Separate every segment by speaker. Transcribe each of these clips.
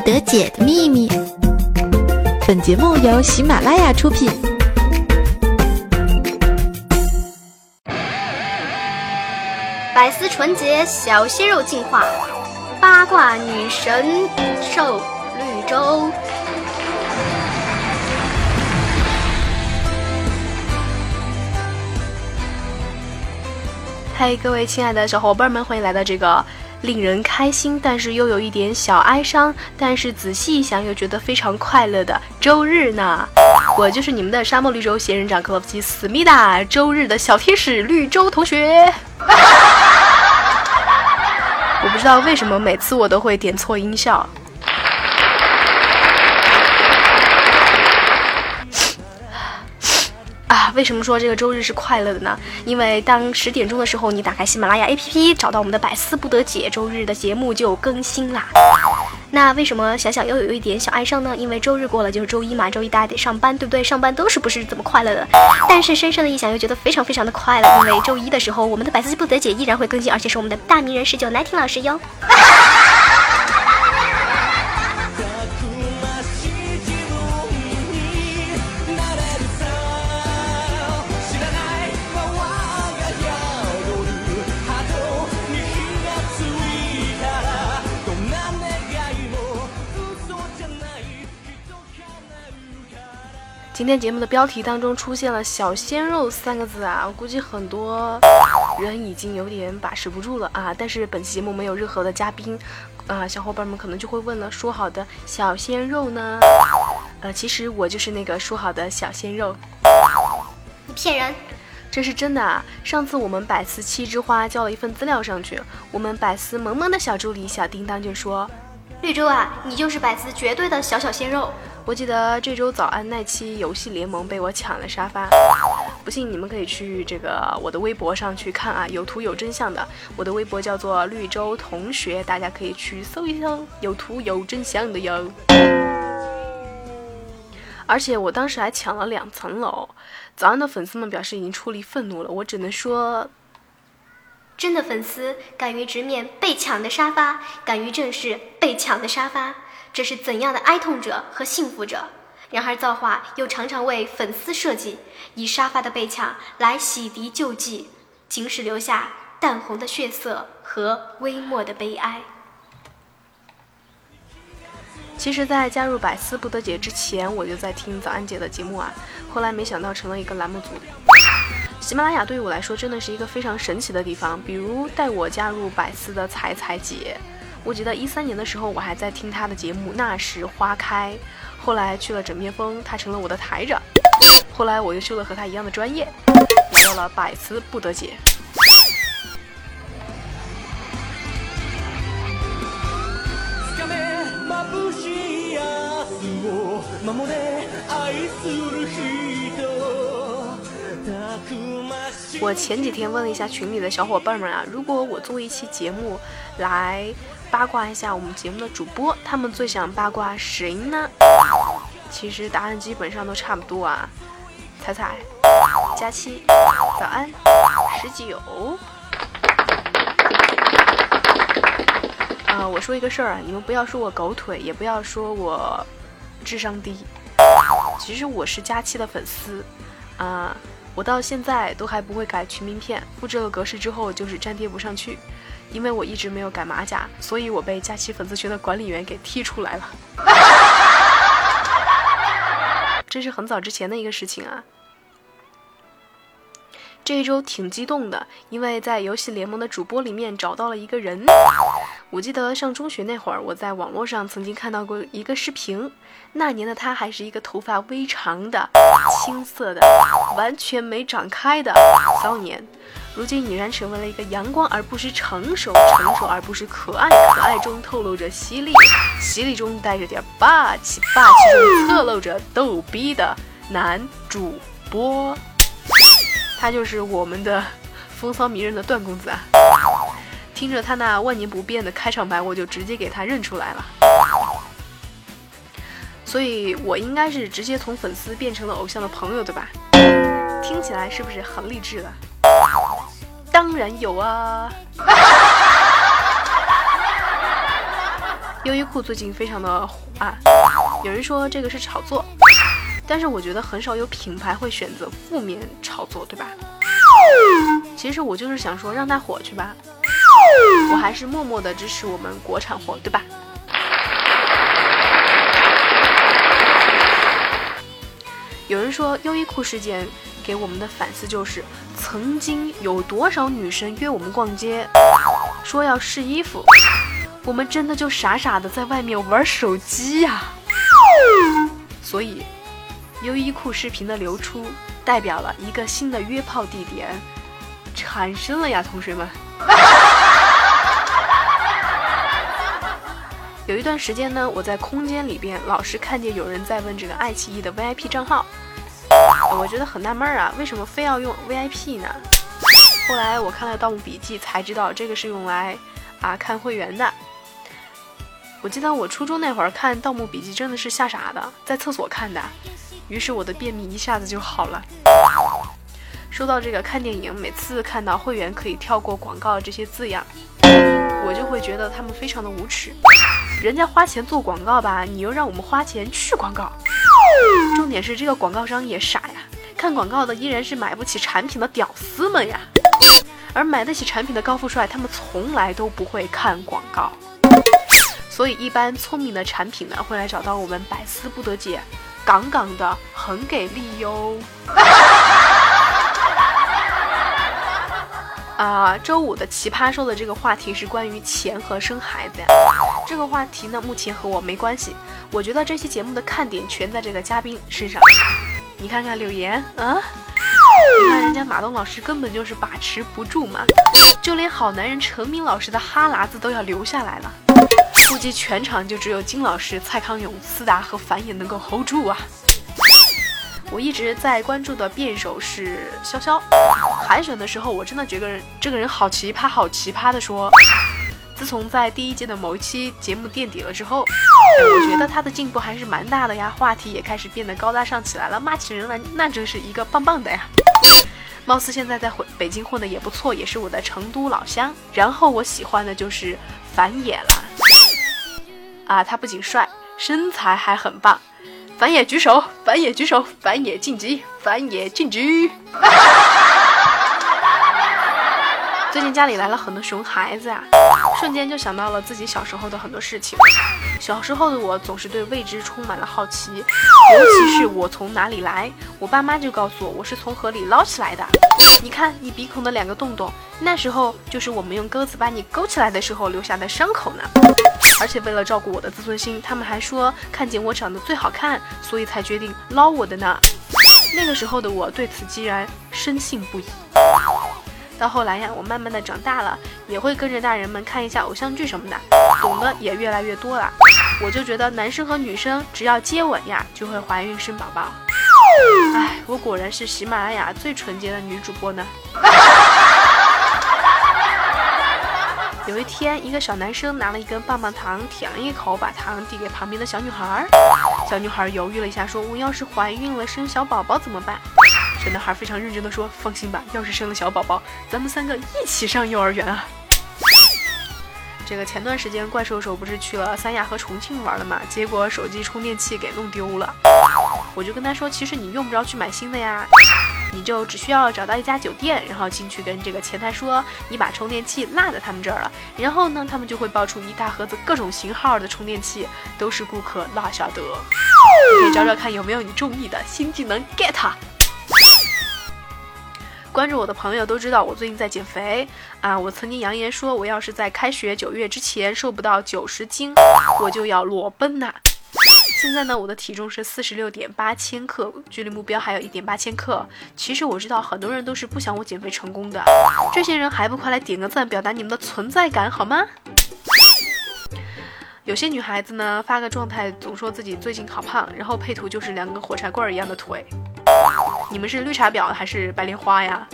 Speaker 1: 不得解的秘密。本节目由喜马拉雅出品。
Speaker 2: 百思纯洁小鲜肉进化，八卦女神瘦绿洲。
Speaker 3: 嗨，各位亲爱的小伙伴们，欢迎来到这个令人开心，但是又有一点小哀伤，但是仔细一想又觉得非常快乐的周日呢。我就是你们的沙漠绿洲仙人掌克洛夫基思密达，周日的小天使绿洲同学。我不知道为什么每次我都会点错音效。为什么说这个周日是快乐的呢？因为当十点钟的时候，你打开喜马拉雅 APP，找到我们的百思不得解周日的节目就更新啦。那为什么想想又有一点小哀伤呢？因为周日过了就是周一嘛，周一大家得上班，对不对？上班都是不是怎么快乐的？但是深深的一想又觉得非常非常的快乐，因为周一的时候我们的百思不得解依然会更新，而且是我们的大名人十九奶听老师哟。今天节目的标题当中出现了“小鲜肉”三个字啊，我估计很多人已经有点把持不住了啊。但是本期节目没有任何的嘉宾，啊，小伙伴们可能就会问了：说好的小鲜肉呢？呃，其实我就是那个说好的小鲜肉。
Speaker 2: 你骗人！
Speaker 3: 这是真的啊！上次我们百思七枝花交了一份资料上去，我们百思萌萌的小助理小叮当就说：“
Speaker 2: 绿洲啊，你就是百思绝对的小小鲜肉。”
Speaker 3: 我记得这周早安那期游戏联盟被我抢了沙发，不信你们可以去这个我的微博上去看啊，有图有真相的。我的微博叫做绿洲同学，大家可以去搜一搜，有图有真相的哟。而且我当时还抢了两层楼，早安的粉丝们表示已经出离愤怒了，我只能说，
Speaker 2: 真的粉丝敢于直面被抢的沙发，敢于正视被抢的沙发。这是怎样的哀痛者和幸福者？然而造化又常常为粉丝设计，以沙发的被抢来洗涤旧迹，仅使留下淡红的血色和微漠的悲哀。
Speaker 3: 其实，在加入百思不得解之前，我就在听早安姐的节目啊。后来没想到成了一个栏目组。喜马拉雅对于我来说真的是一个非常神奇的地方，比如带我加入百思的彩彩姐。我记得一三年的时候，我还在听他的节目《那时花开》，后来去了枕边风，他成了我的台长。后来我又修了和他一样的专业，来到了百思不得解。我前几天问了一下群里的小伙伴们啊，如果我做一期节目来。八卦一下我们节目的主播，他们最想八卦谁呢？其实答案基本上都差不多啊。彩彩、佳期、早安、十九。啊，我说一个事儿啊，你们不要说我狗腿，也不要说我智商低。其实我是佳期的粉丝啊，我到现在都还不会改群名片，复制了格式之后就是粘贴不上去。因为我一直没有改马甲，所以我被假期粉丝群的管理员给踢出来了。这是很早之前的一个事情啊。这一周挺激动的，因为在游戏联盟的主播里面找到了一个人。我记得上中学那会儿，我在网络上曾经看到过一个视频，那年的他还是一个头发微长的、青涩的、完全没长开的少年。如今已然成为了一个阳光而不失成熟，成熟而不失可爱，可爱中透露着犀利，犀利中带着点霸气，霸气中侧露着逗逼的男主播。他就是我们的风骚迷人的段公子啊！听着他那万年不变的开场白，我就直接给他认出来了。所以我应该是直接从粉丝变成了偶像的朋友，对吧？听起来是不是很励志了？当然有啊！优衣库最近非常的火啊，有人说这个是炒作，但是我觉得很少有品牌会选择负面炒作，对吧？其实我就是想说让它火去吧，我还是默默的支持我们国产货，对吧？有人说优衣库事件给我们的反思就是，曾经有多少女生约我们逛街，说要试衣服，我们真的就傻傻的在外面玩手机呀。所以，优衣库视频的流出，代表了一个新的约炮地点产生了呀，同学们。有一段时间呢，我在空间里边老是看见有人在问这个爱奇艺的 VIP 账号，我觉得很纳闷啊，为什么非要用 VIP 呢？后来我看了《盗墓笔记》才知道，这个是用来啊看会员的。我记得我初中那会儿看《盗墓笔记》真的是吓傻的，在厕所看的，于是我的便秘一下子就好了。说到这个看电影，每次看到会员可以跳过广告这些字样，我就会觉得他们非常的无耻。人家花钱做广告吧，你又让我们花钱去广告。重点是这个广告商也傻，看广告的依然是买不起产品的屌丝们呀，而买得起产品的高富帅，他们从来都不会看广告。所以一般聪明的产品呢，会来找到我们百思不得解，杠杠的很给力哟。啊，周五的奇葩说的这个话题是关于钱和生孩子呀。这个话题呢，目前和我没关系。我觉得这期节目的看点全在这个嘉宾身上。你看看柳岩啊，你看人家马东老师根本就是把持不住嘛，就连好男人陈明老师的哈喇子都要流下来了。估计全场就只有金老师、蔡康永、思达和繁衍能够 hold 住啊。我一直在关注的辩手是潇潇，海选的时候我真的觉得这个人好奇葩，好奇葩的说。自从在第一届的某一期节目垫底了之后，我觉得他的进步还是蛮大的呀，话题也开始变得高大上起来了，骂起人来那真是一个棒棒的呀。貌似现在在混北京混的也不错，也是我的成都老乡。然后我喜欢的就是樊野了，啊，他不仅帅，身材还很棒。反野举手，反野举手，反野晋级，反野晋级。最近家里来了很多熊孩子呀，瞬间就想到了自己小时候的很多事情。小时候的我总是对未知充满了好奇，尤其是我从哪里来，我爸妈就告诉我我是从河里捞起来的。你看你鼻孔的两个洞洞，那时候就是我们用钩子把你勾起来的时候留下的伤口呢。而且为了照顾我的自尊心，他们还说看见我长得最好看，所以才决定捞我的呢。那个时候的我对此既然深信不疑。到后来呀，我慢慢的长大了，也会跟着大人们看一下偶像剧什么的，懂得也越来越多了。我就觉得男生和女生只要接吻呀，就会怀孕生宝宝。哎，我果然是喜马拉雅最纯洁的女主播呢。有一天，一个小男生拿了一根棒棒糖，舔了一口，把糖递给旁边的小女孩。小女孩犹豫了一下，说：“我要是怀孕了，生小宝宝怎么办？”小男孩非常认真地说：“放心吧，要是生了小宝宝，咱们三个一起上幼儿园啊。”这个前段时间怪兽手不是去了三亚和重庆玩了嘛？结果手机充电器给弄丢了。我就跟他说：“其实你用不着去买新的呀。”你就只需要找到一家酒店，然后进去跟这个前台说你把充电器落在他们这儿了，然后呢，他们就会爆出一大盒子各种型号的充电器，都是顾客落下的。可以找找看有没有你中意的新技能 get。关注我的朋友都知道我最近在减肥啊，我曾经扬言说我要是在开学九月之前瘦不到九十斤，我就要裸奔呐。现在呢，我的体重是四十六点八千克，距离目标还有一点八千克。其实我知道很多人都是不想我减肥成功的，这些人还不快来点个赞，表达你们的存在感好吗？有些女孩子呢，发个状态总说自己最近好胖，然后配图就是两根火柴棍一样的腿。你们是绿茶婊还是白莲花呀？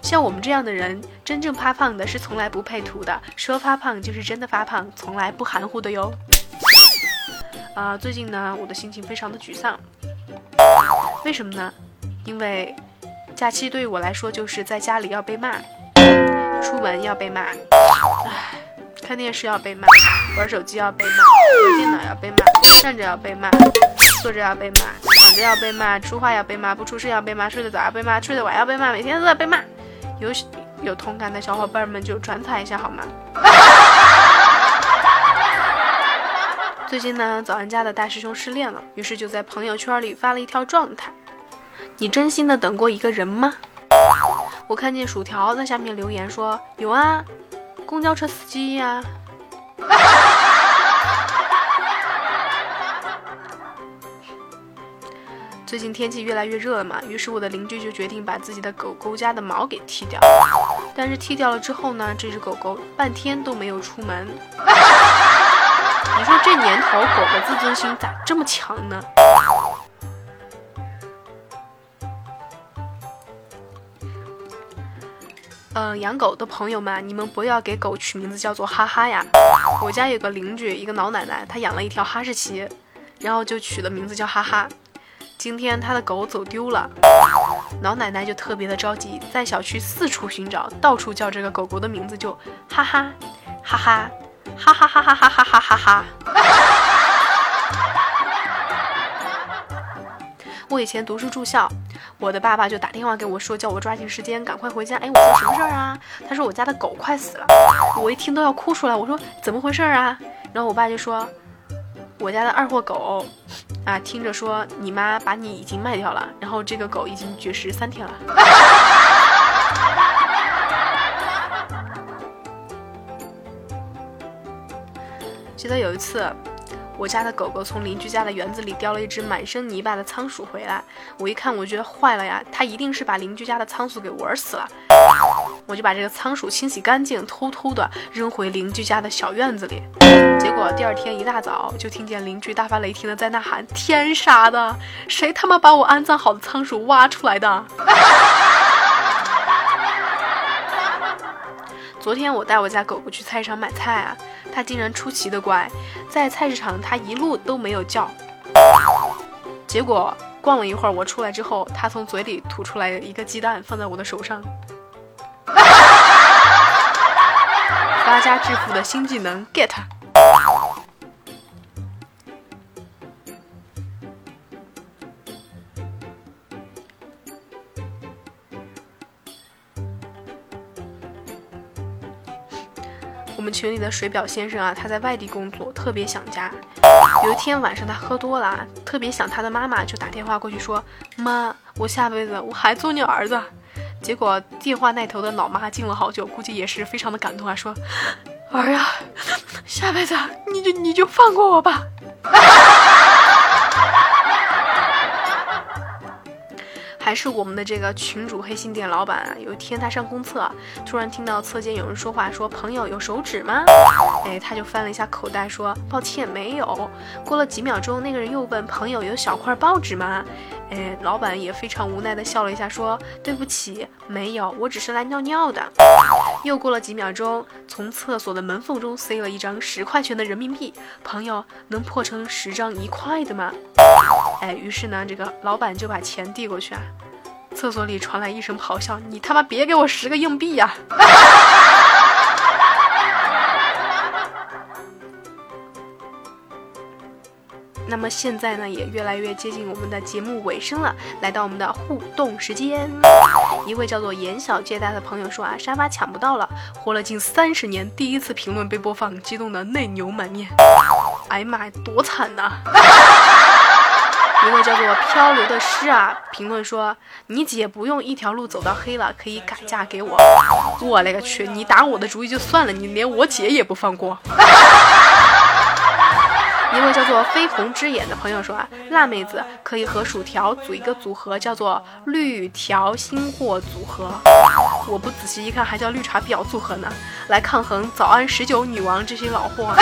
Speaker 3: 像我们这样的人，真正发胖的是从来不配图的，说发胖就是真的发胖，从来不含糊的哟。啊，最近呢，我的心情非常的沮丧。为什么呢？因为假期对于我来说就是在家里要被骂，出门要被骂，唉，看电视要被骂，玩手机要被骂，玩电脑要被骂，站着要被骂，坐着要被骂，要被骂，说话要被骂，不出声要被骂，睡得早要被骂，睡得晚要被骂，每天都在被骂。有有同感的小伙伴们就转载一下好吗？最近呢，早安家的大师兄失恋了，于是就在朋友圈里发了一条状态：“你真心的等过一个人吗？”我看见薯条在下面留言说：“有啊，公交车司机呀。”最近天气越来越热了嘛，于是我的邻居就决定把自己的狗狗家的毛给剃掉。但是剃掉了之后呢，这只狗狗半天都没有出门。你说这年头狗的自尊心咋这么强呢？呃，养狗的朋友们，你们不要给狗取名字叫做哈哈呀。我家有个邻居，一个老奶奶，她养了一条哈士奇，然后就取了名字叫哈哈。今天他的狗走丢了，老奶奶就特别的着急，在小区四处寻找，到处叫这个狗狗的名字，就哈哈哈哈哈哈哈哈哈哈哈哈哈。我以前读书住校。我的爸爸就打电话给我说，叫我抓紧时间赶快回家。哎，我说什么事儿啊？他说我家的狗快死了。我一听都要哭出来。我说怎么回事啊？然后我爸就说，我家的二货狗，啊，听着说你妈把你已经卖掉了，然后这个狗已经绝食三天了。记得有一次。我家的狗狗从邻居家的园子里叼了一只满身泥巴的仓鼠回来，我一看，我觉得坏了呀，它一定是把邻居家的仓鼠给玩死了。我就把这个仓鼠清洗干净，偷偷的扔回邻居家的小院子里。第二天一大早，就听见邻居大发雷霆的在那喊：“天杀的，谁他妈把我安葬好的仓鼠挖出来的？” 昨天我带我家狗狗去菜市场买菜啊，它竟然出奇的乖，在菜市场它一路都没有叫。结果逛了一会儿，我出来之后，它从嘴里吐出来一个鸡蛋，放在我的手上。发家致富的新技能 get。群里的水表先生啊，他在外地工作，特别想家。有一天晚上他喝多了，特别想他的妈妈，就打电话过去说：“妈，我下辈子我还做你儿子。”结果电话那头的老妈静了好久，估计也是非常的感动啊，说：“儿啊，下辈子你就你就放过我吧。”还是我们的这个群主黑心店老板啊，有一天他上公厕，突然听到侧间有人说话，说朋友有手纸吗？哎，他就翻了一下口袋，说抱歉没有。过了几秒钟，那个人又问朋友有小块报纸吗？哎，老板也非常无奈的笑了一下，说对不起，没有，我只是来尿尿的。又过了几秒钟，从厕所的门缝中塞了一张十块钱的人民币，朋友能破成十张一块的吗？哎，于是呢，这个老板就把钱递过去啊。厕所里传来一声咆哮：“你他妈别给我十个硬币呀！” 那么现在呢，也越来越接近我们的节目尾声了，来到我们的互动时间。一位叫做严小借贷的朋友说啊，沙发抢不到了，活了近三十年，第一次评论被播放，激动的泪流满面。哎呀妈呀，多惨呐！一位叫做漂流的诗啊，评论说：“你姐不用一条路走到黑了，可以改嫁给我。”我勒个去！你打我的主意就算了，你连我姐也不放过。一位叫做绯红之眼的朋友说啊，辣妹子可以和薯条组一个组合，叫做绿条星货组合。我不仔细一看，还叫绿茶婊组合呢，来抗衡早安十九女王这些老货。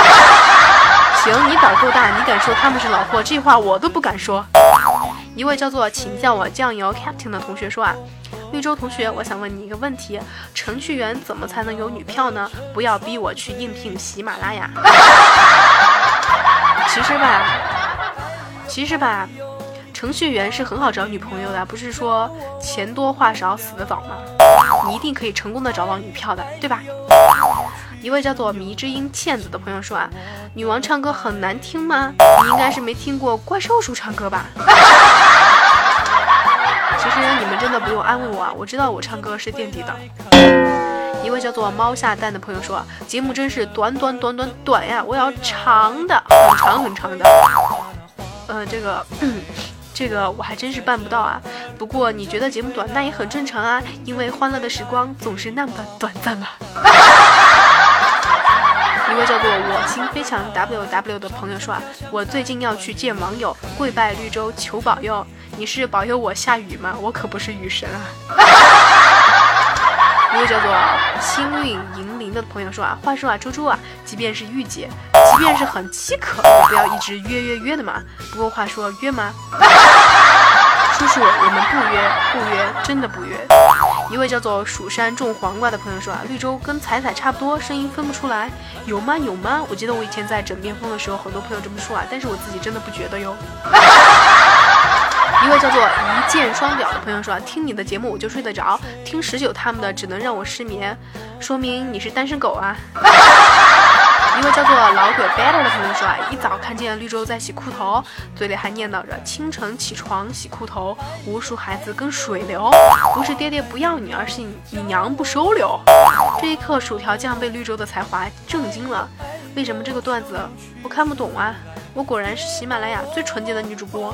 Speaker 3: 行，你胆够大，你敢说他们是老货？这话我都不敢说。一位叫做请叫我酱油 Captain 的同学说啊，绿洲同学，我想问你一个问题：程序员怎么才能有女票呢？不要逼我去应聘喜马拉雅。其实吧，其实吧，程序员是很好找女朋友的，不是说钱多话少死得早吗？你一定可以成功的找到女票的，对吧？一位叫做迷之音倩子的朋友说啊，女王唱歌很难听吗？你应该是没听过怪兽叔唱歌吧？其实你们真的不用安慰我啊，我知道我唱歌是垫底的。一位叫做猫下蛋的朋友说，节目真是短短短短短呀，我要长的，很长很长的。呃，这个。这个我还真是办不到啊！不过你觉得节目短，那也很正常啊，因为欢乐的时光总是那么短暂嘛。一位叫做我心飞翔 W W 的朋友说啊，我最近要去见网友，跪拜绿洲求保佑。你是保佑我下雨吗？我可不是雨神啊。一位叫做星运银铃的朋友说啊，话说啊，猪猪啊，即便是御姐。即便是很饥渴，也不要一直约约约的嘛。不过话说，约吗？叔叔，我们不约，不约，真的不约。一位叫做蜀山种黄瓜的朋友说啊，绿洲跟彩彩差不多，声音分不出来，有吗？有吗？我记得我以前在枕边风的时候，很多朋友这么说啊，但是我自己真的不觉得哟。一位叫做一箭双雕的朋友说啊，听你的节目我就睡得着，听十九他们的只能让我失眠，说明你是单身狗啊。一位叫做老鬼 better 的朋友说啊，一早看见绿洲在洗裤头，嘴里还念叨着清晨起床洗裤头，无数孩子跟水流，不是爹爹不要你，而是你娘不收留。这一刻，薯条酱被绿洲的才华震惊了。为什么这个段子我看不懂啊？我果然是喜马拉雅最纯洁的女主播。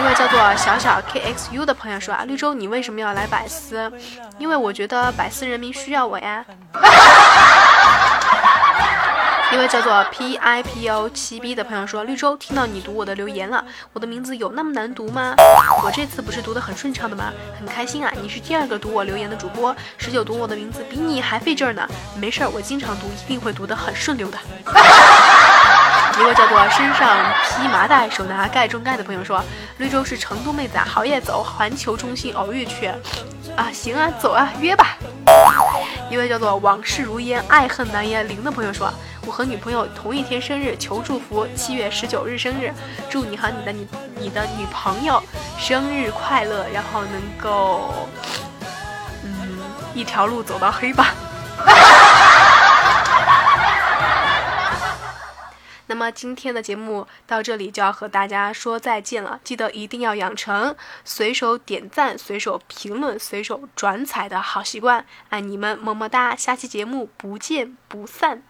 Speaker 3: 一位叫做小小 KXU 的朋友说啊，绿洲你为什么要来百思？因为我觉得百思人民需要我呀。一位叫做 PIPO 七 B 的朋友说：“绿洲，听到你读我的留言了，我的名字有那么难读吗？我这次不是读得很顺畅的吗？很开心啊！你是第二个读我留言的主播，十九读我的名字比你还费劲儿呢。没事儿，我经常读，一定会读得很顺溜的。”一位叫做身上披麻袋，手拿盖中盖的朋友说：“绿洲是成都妹子啊，好夜走，环球中心偶遇去。”啊，行啊，走啊，约吧。一位叫做往事如烟，爱恨难言零的朋友说：“我和女朋友同一天生日，求祝福。七月十九日生日，祝你和你的女你的女朋友生日快乐，然后能够，嗯，一条路走到黑吧。”那么今天的节目到这里就要和大家说再见了，记得一定要养成随手点赞、随手评论、随手转采的好习惯，爱你们，么么哒！下期节目不见不散。